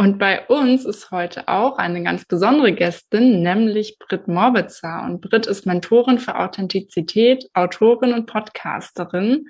Und bei uns ist heute auch eine ganz besondere Gästin, nämlich Britt Morbitzer. Und Britt ist Mentorin für Authentizität, Autorin und Podcasterin.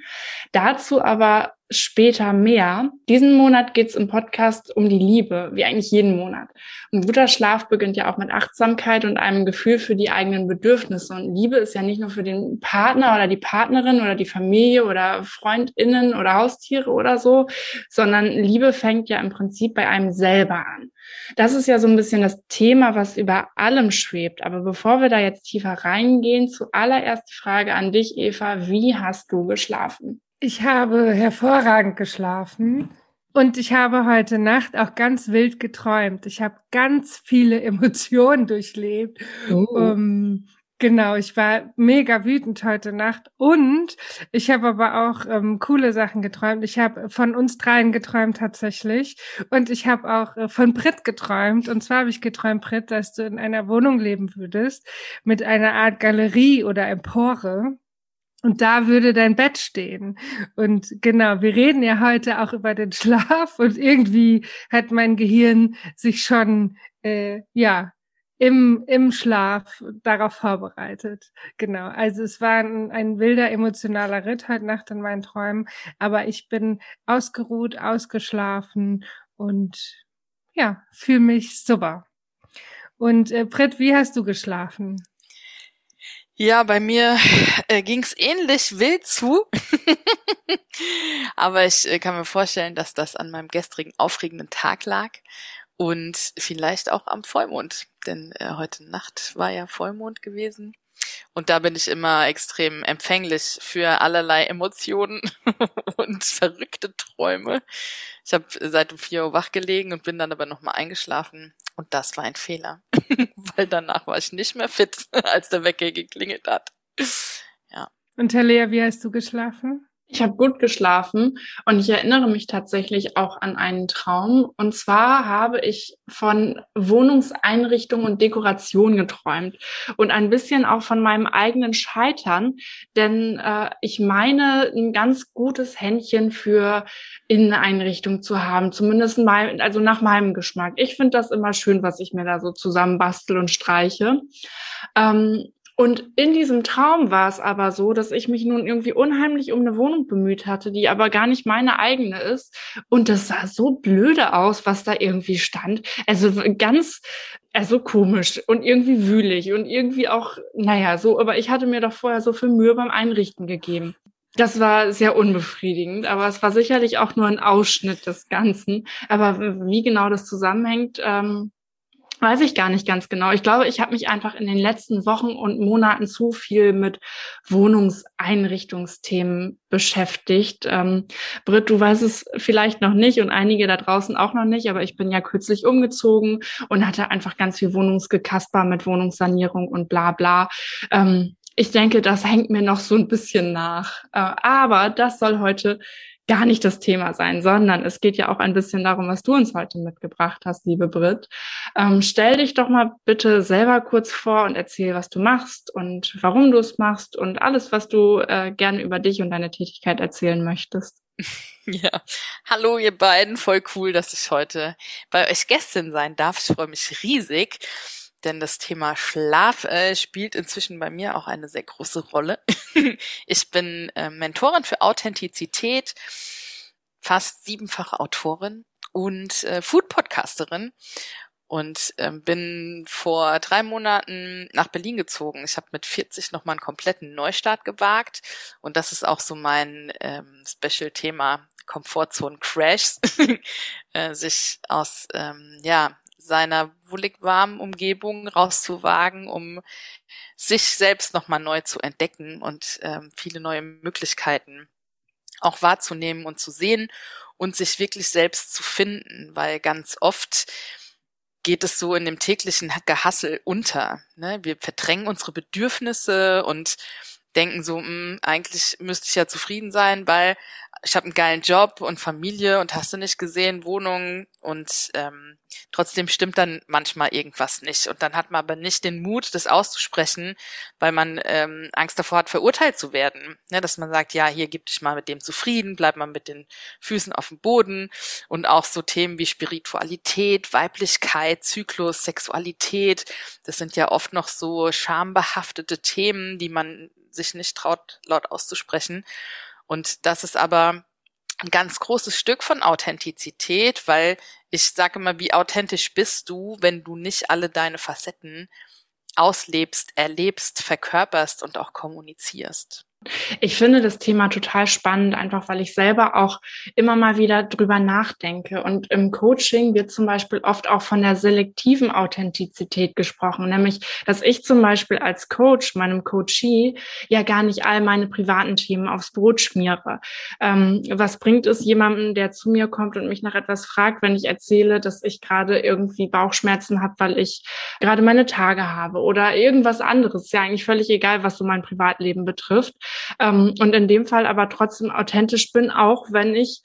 Dazu aber später mehr. Diesen Monat geht es im Podcast um die Liebe, wie eigentlich jeden Monat. Ein guter Schlaf beginnt ja auch mit Achtsamkeit und einem Gefühl für die eigenen Bedürfnisse. Und Liebe ist ja nicht nur für den Partner oder die Partnerin oder die Familie oder Freundinnen oder Haustiere oder so, sondern Liebe fängt ja im Prinzip bei einem selber an. Das ist ja so ein bisschen das Thema, was über allem schwebt. Aber bevor wir da jetzt tiefer reingehen, zuallererst die Frage an dich, Eva, wie hast du geschlafen? Ich habe hervorragend geschlafen und ich habe heute Nacht auch ganz wild geträumt. Ich habe ganz viele Emotionen durchlebt. Oh. Um, genau, ich war mega wütend heute Nacht und ich habe aber auch ähm, coole Sachen geträumt. Ich habe von uns dreien geträumt tatsächlich und ich habe auch äh, von Brit geträumt. Und zwar habe ich geträumt, Brit, dass du in einer Wohnung leben würdest mit einer Art Galerie oder Empore. Und da würde dein Bett stehen. Und genau, wir reden ja heute auch über den Schlaf und irgendwie hat mein Gehirn sich schon, äh, ja, im, im Schlaf darauf vorbereitet. Genau. Also es war ein, ein wilder emotionaler Ritt heute Nacht in meinen Träumen, aber ich bin ausgeruht, ausgeschlafen und ja, fühle mich super. Und äh, Britt, wie hast du geschlafen? Ja, bei mir äh, ging's ähnlich wild zu. Aber ich äh, kann mir vorstellen, dass das an meinem gestrigen aufregenden Tag lag und vielleicht auch am Vollmond. Denn äh, heute Nacht war ja Vollmond gewesen. Und da bin ich immer extrem empfänglich für allerlei Emotionen und verrückte Träume. Ich habe seit um vier Uhr wach gelegen und bin dann aber nochmal eingeschlafen. Und das war ein Fehler, weil danach war ich nicht mehr fit, als der Wecker geklingelt hat. Ja. Und Talia, wie hast du geschlafen? Ich habe gut geschlafen und ich erinnere mich tatsächlich auch an einen Traum. Und zwar habe ich von Wohnungseinrichtung und Dekoration geträumt und ein bisschen auch von meinem eigenen Scheitern, denn äh, ich meine ein ganz gutes Händchen für Inneneinrichtung zu haben, zumindest mal, also nach meinem Geschmack. Ich finde das immer schön, was ich mir da so zusammenbastel und streiche. Ähm, und in diesem Traum war es aber so, dass ich mich nun irgendwie unheimlich um eine Wohnung bemüht hatte, die aber gar nicht meine eigene ist. Und das sah so blöde aus, was da irgendwie stand. Also ganz, also komisch und irgendwie wühlig und irgendwie auch, naja, so, aber ich hatte mir doch vorher so viel Mühe beim Einrichten gegeben. Das war sehr unbefriedigend, aber es war sicherlich auch nur ein Ausschnitt des Ganzen. Aber wie genau das zusammenhängt, ähm, Weiß ich gar nicht ganz genau. Ich glaube, ich habe mich einfach in den letzten Wochen und Monaten zu viel mit Wohnungseinrichtungsthemen beschäftigt. Ähm, Britt, du weißt es vielleicht noch nicht und einige da draußen auch noch nicht, aber ich bin ja kürzlich umgezogen und hatte einfach ganz viel Wohnungsgekasper mit Wohnungssanierung und bla bla. Ähm, ich denke, das hängt mir noch so ein bisschen nach. Äh, aber das soll heute gar nicht das Thema sein, sondern es geht ja auch ein bisschen darum, was du uns heute mitgebracht hast, liebe Brit. Ähm, stell dich doch mal bitte selber kurz vor und erzähl, was du machst und warum du es machst und alles, was du äh, gerne über dich und deine Tätigkeit erzählen möchtest. Ja, hallo ihr beiden, voll cool, dass ich heute bei euch Gästin sein darf. Ich freue mich riesig denn das Thema Schlaf äh, spielt inzwischen bei mir auch eine sehr große Rolle. ich bin äh, Mentorin für Authentizität, fast siebenfache Autorin und äh, Food-Podcasterin und ähm, bin vor drei Monaten nach Berlin gezogen. Ich habe mit 40 nochmal einen kompletten Neustart gewagt und das ist auch so mein ähm, Special-Thema Komfortzone Crashs, äh, sich aus ähm, ja seiner wohlig warmen Umgebung rauszuwagen, um sich selbst nochmal neu zu entdecken und ähm, viele neue Möglichkeiten auch wahrzunehmen und zu sehen und sich wirklich selbst zu finden, weil ganz oft geht es so in dem täglichen Gehassel unter. Ne? Wir verdrängen unsere Bedürfnisse und denken so, mh, hm, eigentlich müsste ich ja zufrieden sein, weil ich habe einen geilen Job und Familie und hast du nicht gesehen, Wohnung und ähm, trotzdem stimmt dann manchmal irgendwas nicht. Und dann hat man aber nicht den Mut, das auszusprechen, weil man ähm, Angst davor hat, verurteilt zu werden. Ne, dass man sagt, ja, hier gib dich mal mit dem zufrieden, bleib mal mit den Füßen auf dem Boden. Und auch so Themen wie Spiritualität, Weiblichkeit, Zyklus, Sexualität, das sind ja oft noch so schambehaftete Themen, die man sich nicht traut, laut auszusprechen. Und das ist aber ein ganz großes Stück von Authentizität, weil ich sage immer, wie authentisch bist du, wenn du nicht alle deine Facetten auslebst, erlebst, verkörperst und auch kommunizierst. Ich finde das Thema total spannend, einfach weil ich selber auch immer mal wieder drüber nachdenke. Und im Coaching wird zum Beispiel oft auch von der selektiven Authentizität gesprochen, nämlich, dass ich zum Beispiel als Coach meinem Coachee ja gar nicht all meine privaten Themen aufs Brot schmiere. Ähm, was bringt es jemandem, der zu mir kommt und mich nach etwas fragt, wenn ich erzähle, dass ich gerade irgendwie Bauchschmerzen habe, weil ich gerade meine Tage habe oder irgendwas anderes? Ist ja eigentlich völlig egal, was so mein Privatleben betrifft. Ähm, und in dem Fall aber trotzdem authentisch bin, auch wenn ich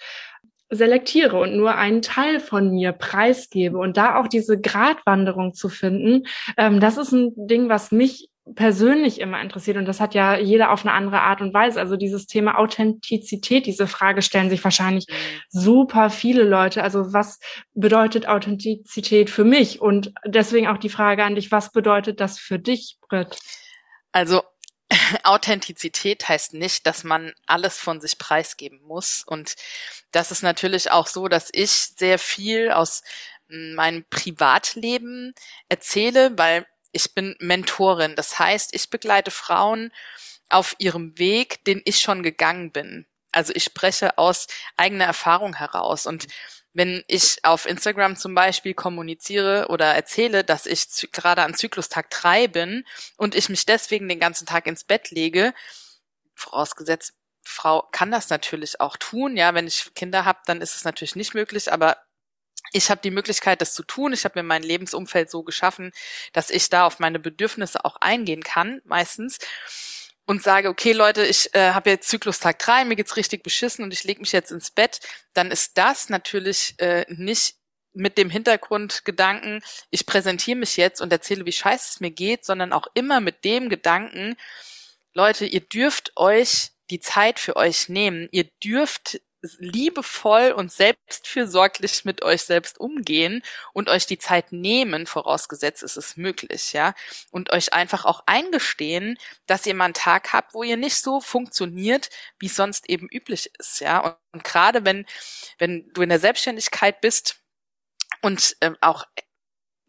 selektiere und nur einen Teil von mir preisgebe und da auch diese Gratwanderung zu finden, ähm, das ist ein Ding, was mich persönlich immer interessiert und das hat ja jeder auf eine andere Art und Weise. Also dieses Thema Authentizität, diese Frage stellen sich wahrscheinlich mhm. super viele Leute. Also was bedeutet Authentizität für mich? Und deswegen auch die Frage an dich, was bedeutet das für dich, Britt? Also Authentizität heißt nicht, dass man alles von sich preisgeben muss. Und das ist natürlich auch so, dass ich sehr viel aus meinem Privatleben erzähle, weil ich bin Mentorin. Das heißt, ich begleite Frauen auf ihrem Weg, den ich schon gegangen bin. Also ich spreche aus eigener Erfahrung heraus. Und wenn ich auf Instagram zum Beispiel kommuniziere oder erzähle, dass ich gerade an Zyklustag drei bin und ich mich deswegen den ganzen Tag ins Bett lege, vorausgesetzt, Frau kann das natürlich auch tun. Ja, wenn ich Kinder habe, dann ist es natürlich nicht möglich, aber ich habe die Möglichkeit, das zu tun. Ich habe mir mein Lebensumfeld so geschaffen, dass ich da auf meine Bedürfnisse auch eingehen kann, meistens und sage, okay Leute, ich äh, habe jetzt Zyklustag drei, mir geht's richtig beschissen und ich lege mich jetzt ins Bett, dann ist das natürlich äh, nicht mit dem Hintergrundgedanken, ich präsentiere mich jetzt und erzähle, wie scheiße es mir geht, sondern auch immer mit dem Gedanken, Leute, ihr dürft euch die Zeit für euch nehmen. Ihr dürft liebevoll und selbstfürsorglich mit euch selbst umgehen und euch die Zeit nehmen, vorausgesetzt ist es möglich, ja, und euch einfach auch eingestehen, dass ihr mal einen Tag habt, wo ihr nicht so funktioniert, wie es sonst eben üblich ist, ja, und, und gerade wenn, wenn du in der Selbstständigkeit bist, und ähm, auch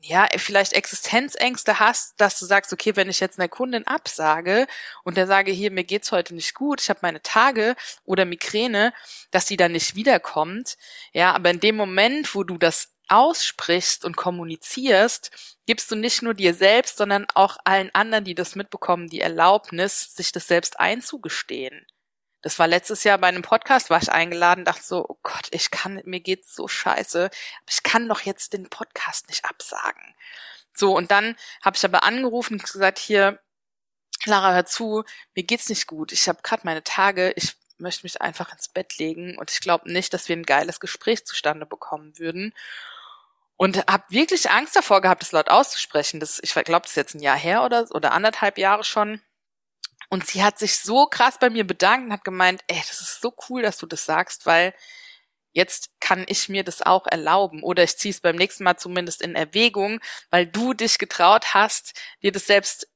ja, vielleicht Existenzängste hast, dass du sagst, okay, wenn ich jetzt einer Kundin absage und der sage, hier, mir geht's heute nicht gut, ich habe meine Tage oder Migräne, dass die dann nicht wiederkommt. Ja, aber in dem Moment, wo du das aussprichst und kommunizierst, gibst du nicht nur dir selbst, sondern auch allen anderen, die das mitbekommen, die Erlaubnis, sich das selbst einzugestehen. Das war letztes Jahr bei einem Podcast, war ich eingeladen, dachte so, oh Gott, ich kann, mir geht's so scheiße, ich kann doch jetzt den Podcast nicht absagen. So, und dann habe ich aber angerufen und gesagt, hier, Lara, hör zu, mir geht's nicht gut. Ich habe gerade meine Tage, ich möchte mich einfach ins Bett legen und ich glaube nicht, dass wir ein geiles Gespräch zustande bekommen würden. Und habe wirklich Angst davor gehabt, das laut auszusprechen. Das, ich glaube, das ist jetzt ein Jahr her oder, oder anderthalb Jahre schon. Und sie hat sich so krass bei mir bedankt und hat gemeint, ey, das ist so cool, dass du das sagst, weil jetzt kann ich mir das auch erlauben oder ich ziehe es beim nächsten Mal zumindest in Erwägung, weil du dich getraut hast, dir das selbst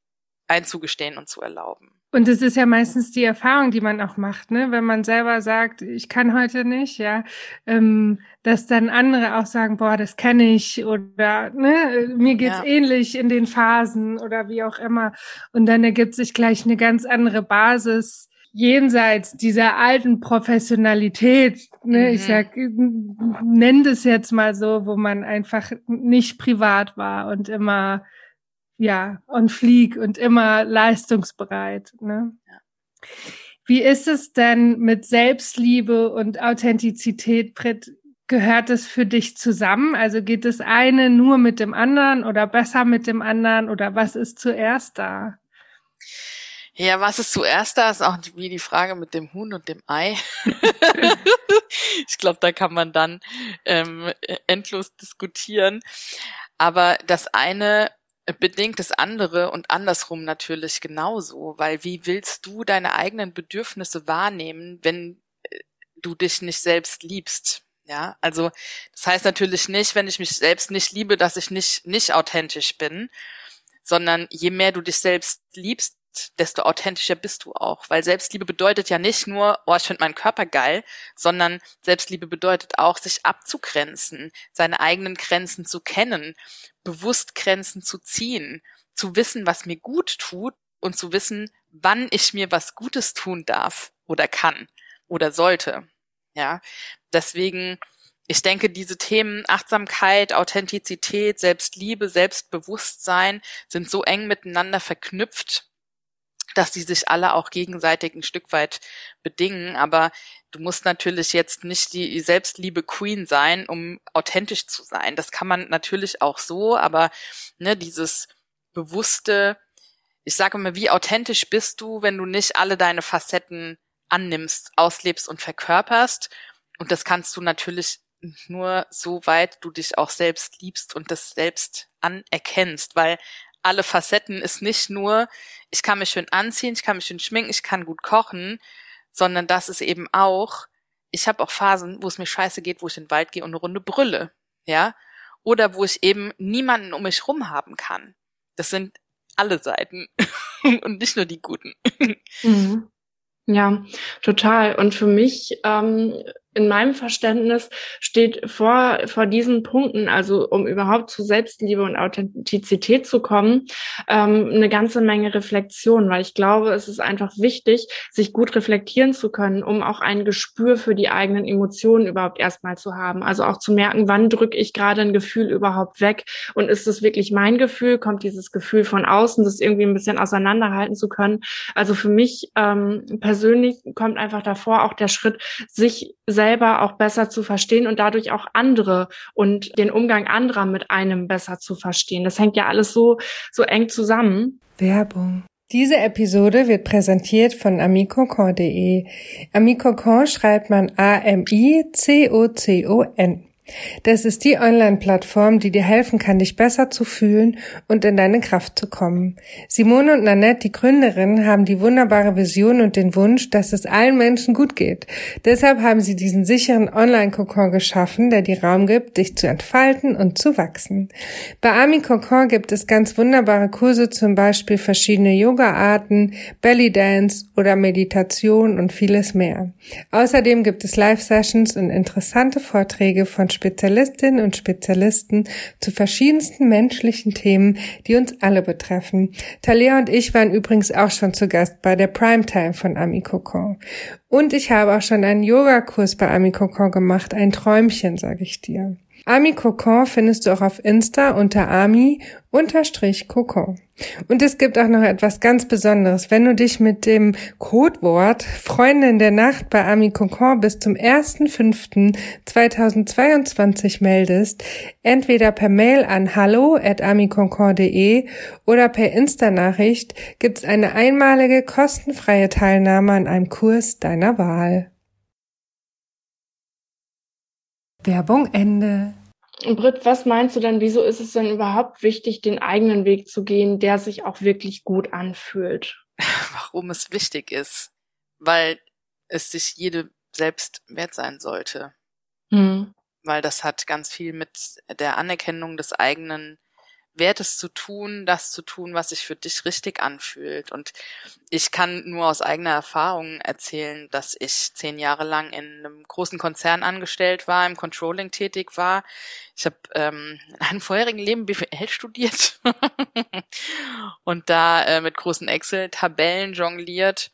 einzugestehen und zu erlauben. Und es ist ja meistens die Erfahrung, die man auch macht, ne? Wenn man selber sagt, ich kann heute nicht, ja, ähm, dass dann andere auch sagen, boah, das kenne ich oder ne, mir geht's ja. ähnlich in den Phasen oder wie auch immer. Und dann ergibt sich gleich eine ganz andere Basis jenseits dieser alten Professionalität, ne, mhm. ich sag, nenn das jetzt mal so, wo man einfach nicht privat war und immer ja, on fleek und immer leistungsbereit. Ne? Ja. Wie ist es denn mit Selbstliebe und Authentizität, Britt? Gehört es für dich zusammen? Also geht das eine nur mit dem anderen oder besser mit dem anderen oder was ist zuerst da? Ja, was ist zuerst da, ist auch wie die Frage mit dem Huhn und dem Ei. ich glaube, da kann man dann ähm, endlos diskutieren. Aber das eine bedingt das andere und andersrum natürlich genauso, weil wie willst du deine eigenen Bedürfnisse wahrnehmen, wenn äh, du dich nicht selbst liebst? Ja, also das heißt natürlich nicht, wenn ich mich selbst nicht liebe, dass ich nicht nicht authentisch bin, sondern je mehr du dich selbst liebst, desto authentischer bist du auch. Weil Selbstliebe bedeutet ja nicht nur, oh, ich finde meinen Körper geil, sondern Selbstliebe bedeutet auch, sich abzugrenzen, seine eigenen Grenzen zu kennen, bewusst Grenzen zu ziehen, zu wissen, was mir gut tut und zu wissen, wann ich mir was Gutes tun darf oder kann oder sollte. Ja, deswegen, ich denke, diese Themen Achtsamkeit, Authentizität, Selbstliebe, Selbstbewusstsein sind so eng miteinander verknüpft, dass die sich alle auch gegenseitig ein Stück weit bedingen. Aber du musst natürlich jetzt nicht die Selbstliebe Queen sein, um authentisch zu sein. Das kann man natürlich auch so, aber ne, dieses bewusste, ich sage immer, wie authentisch bist du, wenn du nicht alle deine Facetten annimmst, auslebst und verkörperst. Und das kannst du natürlich nur so weit du dich auch selbst liebst und das selbst anerkennst, weil alle Facetten ist nicht nur, ich kann mich schön anziehen, ich kann mich schön schminken, ich kann gut kochen, sondern das ist eben auch, ich habe auch Phasen, wo es mir scheiße geht, wo ich in den Wald gehe und eine Runde brülle, ja, oder wo ich eben niemanden um mich rum haben kann. Das sind alle Seiten und nicht nur die guten. Mhm. Ja, total. Und für mich ähm, in meinem Verständnis steht vor, vor diesen Punkten, also um überhaupt zu Selbstliebe und Authentizität zu kommen, ähm, eine ganze Menge Reflexion, weil ich glaube, es ist einfach wichtig, sich gut reflektieren zu können, um auch ein Gespür für die eigenen Emotionen überhaupt erstmal zu haben. Also auch zu merken, wann drücke ich gerade ein Gefühl überhaupt weg und ist es wirklich mein Gefühl, kommt dieses Gefühl von außen, das irgendwie ein bisschen auseinanderhalten zu können. Also für mich ähm, persönlich kommt einfach davor auch der Schritt, sich selber auch besser zu verstehen und dadurch auch andere und den Umgang anderer mit einem besser zu verstehen. Das hängt ja alles so, so eng zusammen. Werbung. Diese Episode wird präsentiert von amicocon.de. Amicocon schreibt man A-M-I-C-O-C-O-N. Das ist die Online-Plattform, die dir helfen kann, dich besser zu fühlen und in deine Kraft zu kommen. Simone und Nanette, die Gründerinnen, haben die wunderbare Vision und den Wunsch, dass es allen Menschen gut geht. Deshalb haben sie diesen sicheren Online-Kokon geschaffen, der dir Raum gibt, dich zu entfalten und zu wachsen. Bei Ami Kokon gibt es ganz wunderbare Kurse, zum Beispiel verschiedene Yoga-Arten, Belly Dance oder Meditation und vieles mehr. Außerdem gibt es Live-Sessions und interessante Vorträge von Spezialistinnen und Spezialisten zu verschiedensten menschlichen Themen, die uns alle betreffen. Talia und ich waren übrigens auch schon zu Gast bei der Primetime von Ami Kokon. Und ich habe auch schon einen Yogakurs bei Ami Kokon gemacht, ein Träumchen, sage ich dir. Ami Kokon findest du auch auf Insta unter Ami unterstrich Kokon. Und es gibt auch noch etwas ganz Besonderes. Wenn du dich mit dem Codewort Freundin der Nacht bei Ami Kokon bis zum 1.5.2022 meldest, entweder per Mail an hallo at amikokon.de oder per Insta-Nachricht, gibt's eine einmalige kostenfreie Teilnahme an einem Kurs deiner Wahl. Werbung Ende. Britt, was meinst du denn, wieso ist es denn überhaupt wichtig, den eigenen Weg zu gehen, der sich auch wirklich gut anfühlt? Warum es wichtig ist? Weil es sich jede selbst wert sein sollte. Hm. Weil das hat ganz viel mit der Anerkennung des eigenen Wertes zu tun, das zu tun, was sich für dich richtig anfühlt. Und ich kann nur aus eigener Erfahrung erzählen, dass ich zehn Jahre lang in einem großen Konzern angestellt war, im Controlling tätig war. Ich habe ähm, in einem vorherigen Leben BWL studiert und da äh, mit großen Excel-Tabellen jongliert.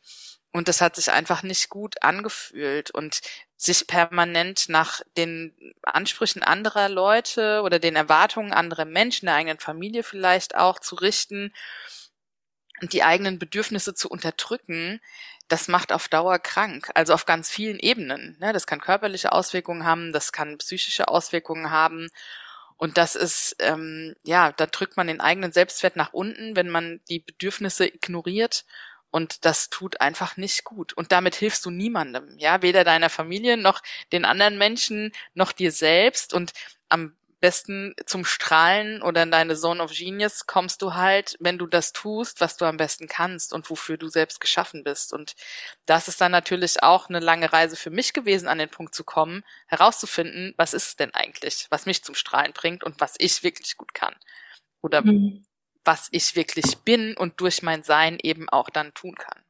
Und das hat sich einfach nicht gut angefühlt. Und sich permanent nach den Ansprüchen anderer Leute oder den Erwartungen anderer Menschen, der eigenen Familie vielleicht auch zu richten und die eigenen Bedürfnisse zu unterdrücken, das macht auf Dauer krank, also auf ganz vielen Ebenen. Ne? Das kann körperliche Auswirkungen haben, das kann psychische Auswirkungen haben. Und das ist, ähm, ja, da drückt man den eigenen Selbstwert nach unten, wenn man die Bedürfnisse ignoriert. Und das tut einfach nicht gut. Und damit hilfst du niemandem, ja, weder deiner Familie noch den anderen Menschen noch dir selbst. Und am besten zum Strahlen oder in deine Zone of Genius kommst du halt, wenn du das tust, was du am besten kannst und wofür du selbst geschaffen bist. Und das ist dann natürlich auch eine lange Reise für mich gewesen, an den Punkt zu kommen, herauszufinden, was ist es denn eigentlich, was mich zum Strahlen bringt und was ich wirklich gut kann. Oder mhm. Was ich wirklich bin und durch mein Sein eben auch dann tun kann.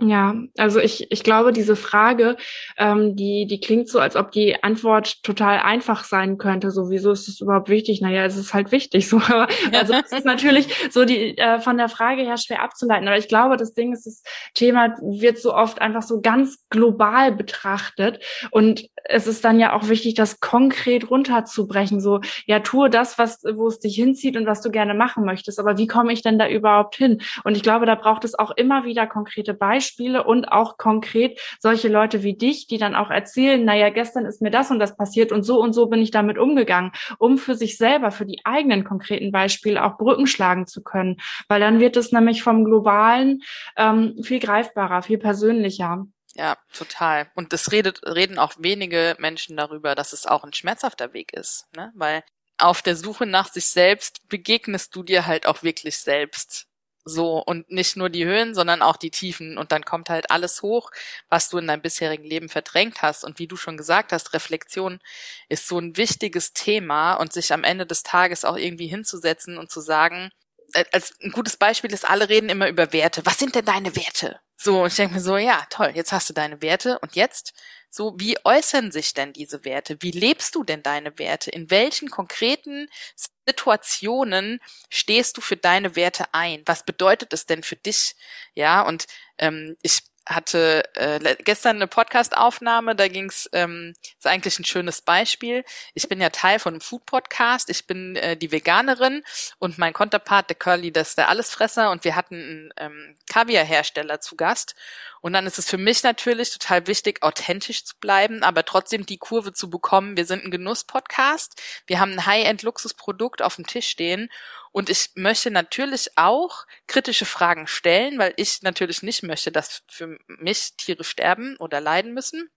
Ja, also ich, ich glaube, diese Frage, ähm, die, die klingt so, als ob die Antwort total einfach sein könnte. So, wieso ist es überhaupt wichtig? Naja, es ist halt wichtig. So, also es ist natürlich so die äh, von der Frage her schwer abzuleiten. Aber ich glaube, das Ding ist, das Thema wird so oft einfach so ganz global betrachtet. Und es ist dann ja auch wichtig, das konkret runterzubrechen. So, ja, tue das, was, wo es dich hinzieht und was du gerne machen möchtest. Aber wie komme ich denn da überhaupt hin? Und ich glaube, da braucht es auch immer wieder konkrete Beispiele Beispiele und auch konkret solche Leute wie dich, die dann auch erzählen, naja, gestern ist mir das und das passiert und so und so bin ich damit umgegangen, um für sich selber, für die eigenen konkreten Beispiele auch Brücken schlagen zu können. Weil dann wird es nämlich vom Globalen ähm, viel greifbarer, viel persönlicher. Ja, total. Und das redet, reden auch wenige Menschen darüber, dass es auch ein schmerzhafter Weg ist, ne? Weil auf der Suche nach sich selbst begegnest du dir halt auch wirklich selbst. So, und nicht nur die Höhen, sondern auch die Tiefen. Und dann kommt halt alles hoch, was du in deinem bisherigen Leben verdrängt hast. Und wie du schon gesagt hast, Reflexion ist so ein wichtiges Thema und sich am Ende des Tages auch irgendwie hinzusetzen und zu sagen, äh, als ein gutes Beispiel ist, alle reden immer über Werte. Was sind denn deine Werte? So, und ich denke mir so, ja, toll, jetzt hast du deine Werte und jetzt so, wie äußern sich denn diese Werte? Wie lebst du denn deine Werte? In welchen konkreten Situationen stehst du für deine Werte ein? Was bedeutet es denn für dich? Ja, und ähm, ich hatte äh, gestern eine Podcast-Aufnahme, da ging's, ähm, ist eigentlich ein schönes Beispiel. Ich bin ja Teil von einem Food-Podcast, ich bin äh, die Veganerin und mein Konterpart, der Curly, das ist der Allesfresser und wir hatten einen ähm, Kaviar-Hersteller zu Gast und dann ist es für mich natürlich total wichtig, authentisch zu bleiben, aber trotzdem die Kurve zu bekommen. Wir sind ein Genuss-Podcast. Wir haben ein High-End-Luxusprodukt auf dem Tisch stehen. Und ich möchte natürlich auch kritische Fragen stellen, weil ich natürlich nicht möchte, dass für mich Tiere sterben oder leiden müssen.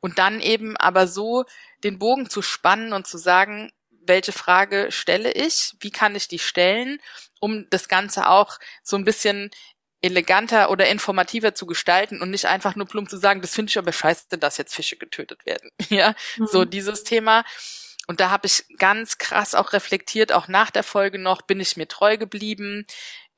Und dann eben aber so den Bogen zu spannen und zu sagen, welche Frage stelle ich, wie kann ich die stellen, um das Ganze auch so ein bisschen eleganter oder informativer zu gestalten und nicht einfach nur plump zu sagen, das finde ich aber scheiße, dass jetzt Fische getötet werden. ja, mhm. so dieses Thema. Und da habe ich ganz krass auch reflektiert, auch nach der Folge noch, bin ich mir treu geblieben?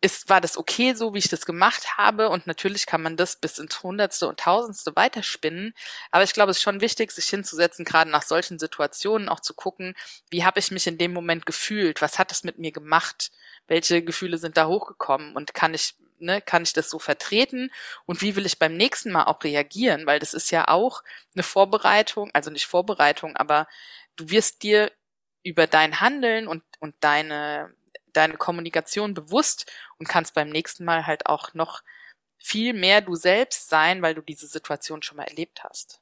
Ist, war das okay so, wie ich das gemacht habe? Und natürlich kann man das bis ins Hundertste und Tausendste weiterspinnen. Aber ich glaube, es ist schon wichtig, sich hinzusetzen, gerade nach solchen Situationen auch zu gucken, wie habe ich mich in dem Moment gefühlt? Was hat es mit mir gemacht? Welche Gefühle sind da hochgekommen? Und kann ich ne, kann ich das so vertreten und wie will ich beim nächsten Mal auch reagieren, weil das ist ja auch eine Vorbereitung, also nicht Vorbereitung, aber du wirst dir über dein Handeln und, und deine, deine Kommunikation bewusst und kannst beim nächsten Mal halt auch noch viel mehr du selbst sein, weil du diese Situation schon mal erlebt hast.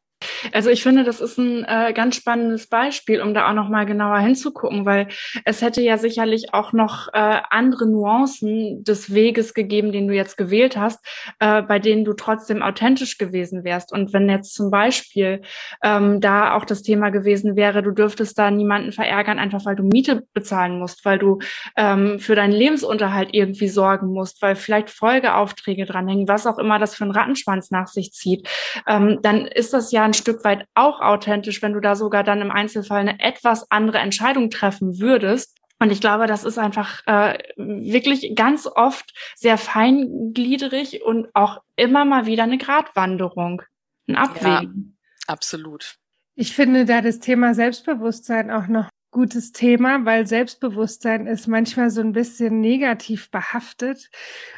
Also ich finde, das ist ein äh, ganz spannendes Beispiel, um da auch noch mal genauer hinzugucken, weil es hätte ja sicherlich auch noch äh, andere Nuancen des Weges gegeben, den du jetzt gewählt hast, äh, bei denen du trotzdem authentisch gewesen wärst. Und wenn jetzt zum Beispiel ähm, da auch das Thema gewesen wäre, du dürftest da niemanden verärgern, einfach weil du Miete bezahlen musst, weil du ähm, für deinen Lebensunterhalt irgendwie sorgen musst, weil vielleicht Folgeaufträge dranhängen, was auch immer das für einen Rattenschwanz nach sich zieht, ähm, dann ist das ja ein Stück weit auch authentisch, wenn du da sogar dann im Einzelfall eine etwas andere Entscheidung treffen würdest. Und ich glaube, das ist einfach äh, wirklich ganz oft sehr feingliedrig und auch immer mal wieder eine Gratwanderung, ein Abwägen. Ja, absolut. Ich finde da das Thema Selbstbewusstsein auch noch gutes Thema, weil Selbstbewusstsein ist manchmal so ein bisschen negativ behaftet,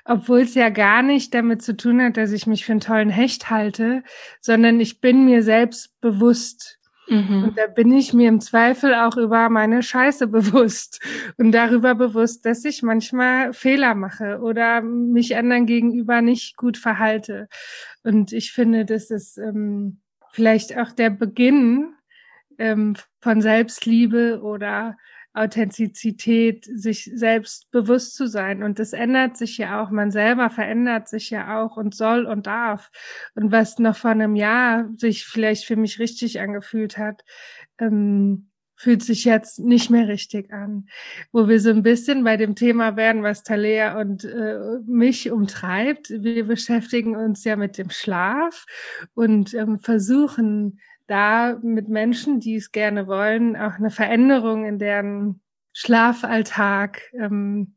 obwohl es ja gar nicht damit zu tun hat, dass ich mich für einen tollen Hecht halte, sondern ich bin mir selbst bewusst. Mhm. Und da bin ich mir im Zweifel auch über meine Scheiße bewusst und darüber bewusst, dass ich manchmal Fehler mache oder mich anderen gegenüber nicht gut verhalte. Und ich finde, das ist ähm, vielleicht auch der Beginn ähm, von Selbstliebe oder Authentizität, sich selbst bewusst zu sein. Und das ändert sich ja auch. Man selber verändert sich ja auch und soll und darf. Und was noch vor einem Jahr sich vielleicht für mich richtig angefühlt hat, ähm, fühlt sich jetzt nicht mehr richtig an. Wo wir so ein bisschen bei dem Thema werden, was Talea und äh, mich umtreibt. Wir beschäftigen uns ja mit dem Schlaf und ähm, versuchen da mit Menschen, die es gerne wollen, auch eine Veränderung in deren Schlafalltag ähm,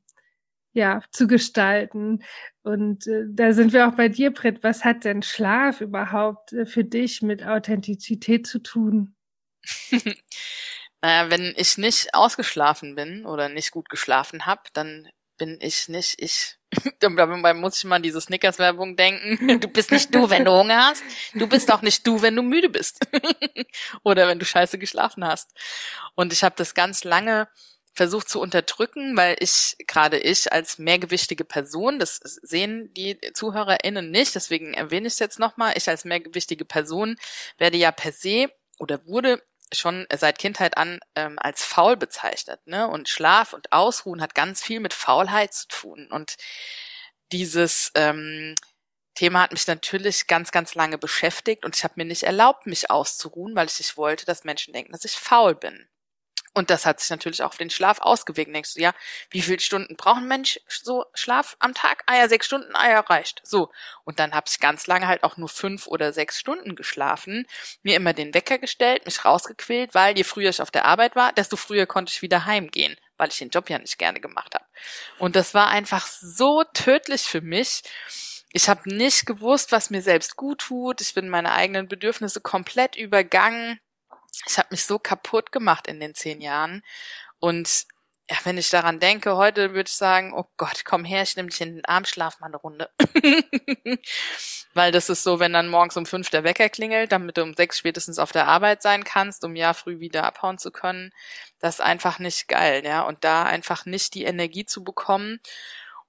ja zu gestalten. Und äh, da sind wir auch bei dir, Britt. Was hat denn Schlaf überhaupt äh, für dich mit Authentizität zu tun? naja, wenn ich nicht ausgeschlafen bin oder nicht gut geschlafen habe, dann bin ich nicht ich. Dabei muss ich mal an diese Snickers-Werbung denken. Du bist nicht du, wenn du Hunger hast. Du bist auch nicht du, wenn du müde bist. Oder wenn du scheiße geschlafen hast. Und ich habe das ganz lange versucht zu unterdrücken, weil ich, gerade ich als mehrgewichtige Person, das sehen die ZuhörerInnen nicht, deswegen erwähne ich es jetzt nochmal, ich als mehrgewichtige Person werde ja per se oder wurde schon seit Kindheit an ähm, als faul bezeichnet. Ne? Und Schlaf und Ausruhen hat ganz viel mit Faulheit zu tun. Und dieses ähm, Thema hat mich natürlich ganz, ganz lange beschäftigt und ich habe mir nicht erlaubt, mich auszuruhen, weil ich nicht wollte, dass Menschen denken, dass ich faul bin. Und das hat sich natürlich auch auf den Schlaf ausgewirkt. Denkst du, ja, wie viele Stunden braucht ein Mensch so Schlaf am Tag? Ah ja, sechs Stunden, ah ja, reicht. So. Und dann habe ich ganz lange halt auch nur fünf oder sechs Stunden geschlafen, mir immer den Wecker gestellt, mich rausgequält, weil je früher ich auf der Arbeit war, desto früher konnte ich wieder heimgehen, weil ich den Job ja nicht gerne gemacht habe. Und das war einfach so tödlich für mich. Ich habe nicht gewusst, was mir selbst gut tut. Ich bin meine eigenen Bedürfnisse komplett übergangen ich habe mich so kaputt gemacht in den zehn Jahren. Und ja, wenn ich daran denke, heute würde ich sagen, oh Gott, komm her, ich nehme dich in den Arm, schlaf mal eine Runde. Weil das ist so, wenn dann morgens um fünf der Wecker klingelt, damit du um sechs spätestens auf der Arbeit sein kannst, um ja früh wieder abhauen zu können. Das ist einfach nicht geil, ja. Und da einfach nicht die Energie zu bekommen.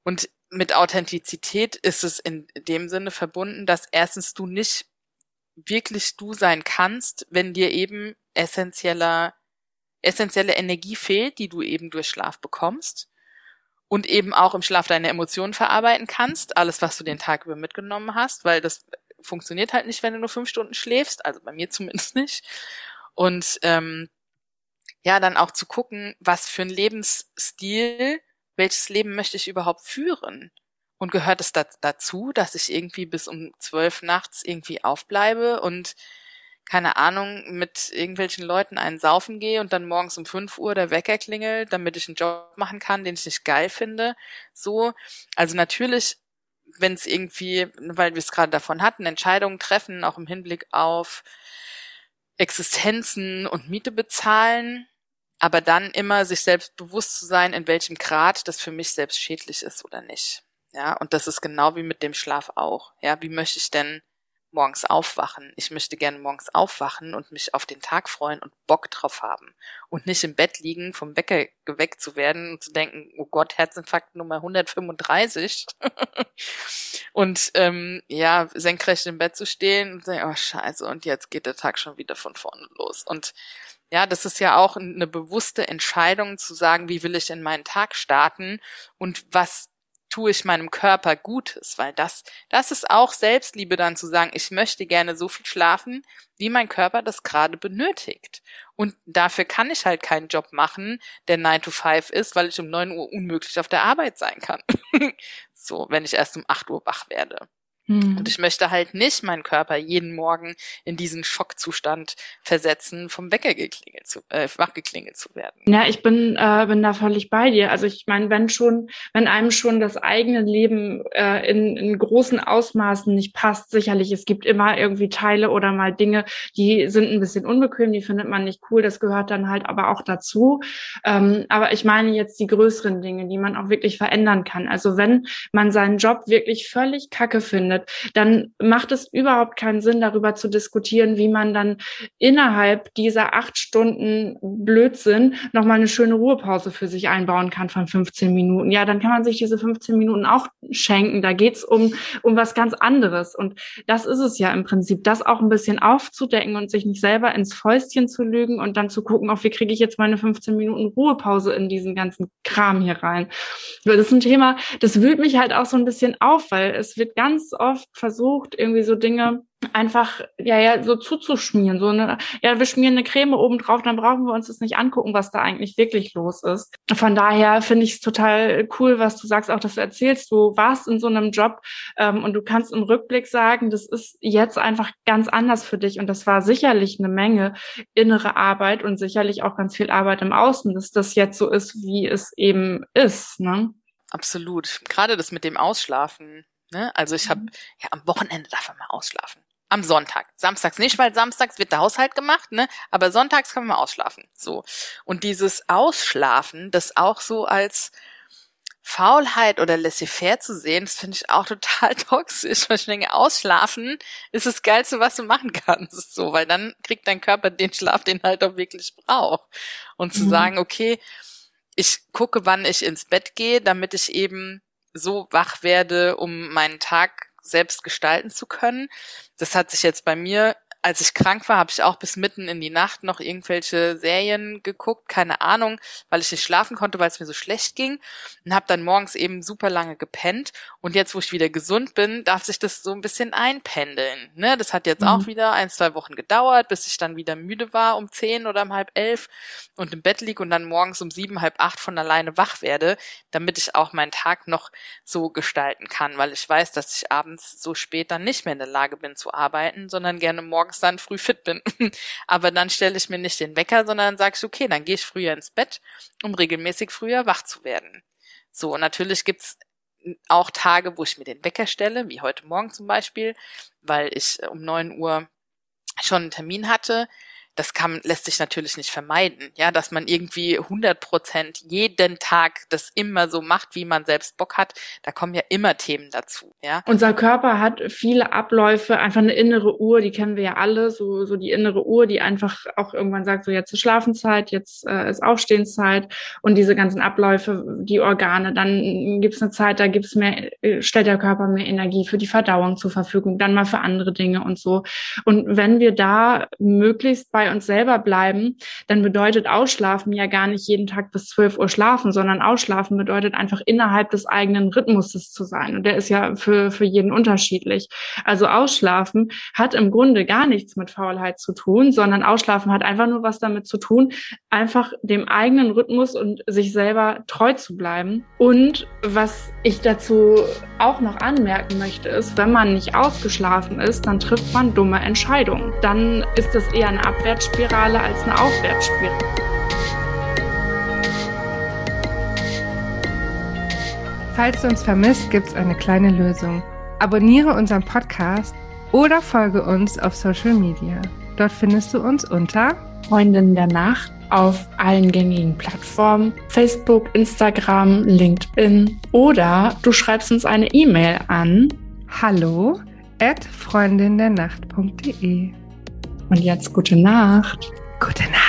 Und mit Authentizität ist es in dem Sinne verbunden, dass erstens du nicht wirklich du sein kannst, wenn dir eben essentieller, essentielle Energie fehlt, die du eben durch Schlaf bekommst und eben auch im Schlaf deine Emotionen verarbeiten kannst, alles, was du den Tag über mitgenommen hast, weil das funktioniert halt nicht, wenn du nur fünf Stunden schläfst, also bei mir zumindest nicht. Und ähm, ja, dann auch zu gucken, was für ein Lebensstil, welches Leben möchte ich überhaupt führen? Und gehört es da, dazu, dass ich irgendwie bis um zwölf nachts irgendwie aufbleibe und keine Ahnung, mit irgendwelchen Leuten einen saufen gehe und dann morgens um fünf Uhr der Wecker klingelt, damit ich einen Job machen kann, den ich nicht geil finde. So. Also natürlich, wenn es irgendwie, weil wir es gerade davon hatten, Entscheidungen treffen, auch im Hinblick auf Existenzen und Miete bezahlen, aber dann immer sich selbst bewusst zu sein, in welchem Grad das für mich selbst schädlich ist oder nicht. Ja, und das ist genau wie mit dem Schlaf auch. Ja, wie möchte ich denn morgens aufwachen? Ich möchte gerne morgens aufwachen und mich auf den Tag freuen und Bock drauf haben und nicht im Bett liegen, vom Wecker geweckt zu werden und zu denken, oh Gott, Herzinfarkt Nummer 135 und ähm, ja, senkrecht im Bett zu stehen und sagen, oh Scheiße, und jetzt geht der Tag schon wieder von vorne los und ja, das ist ja auch eine bewusste Entscheidung zu sagen, wie will ich in meinen Tag starten und was tue ich meinem Körper Gutes, weil das, das ist auch Selbstliebe dann zu sagen, ich möchte gerne so viel schlafen, wie mein Körper das gerade benötigt. Und dafür kann ich halt keinen Job machen, der 9 to 5 ist, weil ich um 9 Uhr unmöglich auf der Arbeit sein kann. so, wenn ich erst um 8 Uhr wach werde. Mhm. Und ich möchte halt nicht meinen Körper jeden Morgen in diesen Schockzustand versetzen, vom Wecker geklingelt zu, äh, wachgeklingelt zu werden. Ja, ich bin, äh, bin da völlig bei dir. Also ich meine, wenn schon, wenn einem schon das eigene Leben äh, in, in großen Ausmaßen nicht passt, sicherlich, es gibt immer irgendwie Teile oder mal Dinge, die sind ein bisschen unbequem, die findet man nicht cool, das gehört dann halt aber auch dazu. Ähm, aber ich meine jetzt die größeren Dinge, die man auch wirklich verändern kann. Also wenn man seinen Job wirklich völlig kacke findet, stattfindet, dann macht es überhaupt keinen Sinn, darüber zu diskutieren, wie man dann innerhalb dieser acht Stunden Blödsinn nochmal eine schöne Ruhepause für sich einbauen kann von 15 Minuten. Ja, dann kann man sich diese 15 Minuten auch schenken. Da geht's um, um was ganz anderes. Und das ist es ja im Prinzip, das auch ein bisschen aufzudecken und sich nicht selber ins Fäustchen zu lügen und dann zu gucken, auch wie kriege ich jetzt meine 15 Minuten Ruhepause in diesen ganzen Kram hier rein. Das ist ein Thema, das wühlt mich halt auch so ein bisschen auf, weil es wird ganz oft versucht, irgendwie so Dinge einfach ja ja so zuzuschmieren so eine ja wir schmieren eine Creme oben drauf dann brauchen wir uns das nicht angucken was da eigentlich wirklich los ist. Von daher finde ich es total cool was du sagst auch dass du erzählst du warst in so einem Job ähm, und du kannst im Rückblick sagen das ist jetzt einfach ganz anders für dich und das war sicherlich eine Menge innere Arbeit und sicherlich auch ganz viel Arbeit im Außen dass das jetzt so ist wie es eben ist ne? Absolut. Gerade das mit dem Ausschlafen Ne? Also ich habe mhm. ja am Wochenende darf man mal ausschlafen am Sonntag. Samstags nicht, weil samstags wird der Haushalt gemacht, ne? Aber sonntags kann man mal ausschlafen. So. Und dieses Ausschlafen, das auch so als Faulheit oder laissez-faire zu sehen, das finde ich auch total toxisch, weil ich denke, ausschlafen ist das Geilste, was du machen kannst, so, weil dann kriegt dein Körper den Schlaf, den halt auch wirklich braucht. Und zu mhm. sagen, okay, ich gucke, wann ich ins Bett gehe, damit ich eben so wach werde, um meinen Tag selbst gestalten zu können. Das hat sich jetzt bei mir als ich krank war, habe ich auch bis mitten in die Nacht noch irgendwelche Serien geguckt, keine Ahnung, weil ich nicht schlafen konnte, weil es mir so schlecht ging und habe dann morgens eben super lange gepennt und jetzt, wo ich wieder gesund bin, darf sich das so ein bisschen einpendeln. Ne? Das hat jetzt mhm. auch wieder ein, zwei Wochen gedauert, bis ich dann wieder müde war um zehn oder um halb elf und im Bett lieg und dann morgens um sieben, halb acht von alleine wach werde, damit ich auch meinen Tag noch so gestalten kann, weil ich weiß, dass ich abends so spät dann nicht mehr in der Lage bin zu arbeiten, sondern gerne morgens morgens dann früh fit bin. Aber dann stelle ich mir nicht den Wecker, sondern sage ich, okay, dann gehe ich früher ins Bett, um regelmäßig früher wach zu werden. So, natürlich gibt's auch Tage, wo ich mir den Wecker stelle, wie heute Morgen zum Beispiel, weil ich um neun Uhr schon einen Termin hatte das kann, lässt sich natürlich nicht vermeiden, ja, dass man irgendwie 100 Prozent jeden Tag das immer so macht, wie man selbst Bock hat. Da kommen ja immer Themen dazu, ja. Unser Körper hat viele Abläufe, einfach eine innere Uhr, die kennen wir ja alle, so, so die innere Uhr, die einfach auch irgendwann sagt, so jetzt ist Schlafenszeit, jetzt äh, ist Aufstehenszeit und diese ganzen Abläufe, die Organe, dann gibt's eine Zeit, da gibt's mehr, äh, stellt der Körper mehr Energie für die Verdauung zur Verfügung, dann mal für andere Dinge und so. Und wenn wir da möglichst bei bei uns selber bleiben, dann bedeutet Ausschlafen ja gar nicht jeden Tag bis 12 Uhr schlafen, sondern Ausschlafen bedeutet einfach innerhalb des eigenen Rhythmuses zu sein. Und der ist ja für, für jeden unterschiedlich. Also Ausschlafen hat im Grunde gar nichts mit Faulheit zu tun, sondern Ausschlafen hat einfach nur was damit zu tun, einfach dem eigenen Rhythmus und sich selber treu zu bleiben. Und was ich dazu auch noch anmerken möchte, ist, wenn man nicht ausgeschlafen ist, dann trifft man dumme Entscheidungen. Dann ist das eher eine Abwehr Abwärtsspirale als eine Aufwärtsspirale. Falls du uns vermisst, gibt es eine kleine Lösung. Abonniere unseren Podcast oder folge uns auf Social Media. Dort findest du uns unter Freundin der Nacht auf allen gängigen Plattformen, Facebook, Instagram, LinkedIn oder du schreibst uns eine E-Mail an hallo at freundindernacht.de. Und jetzt gute Nacht. Gute Nacht.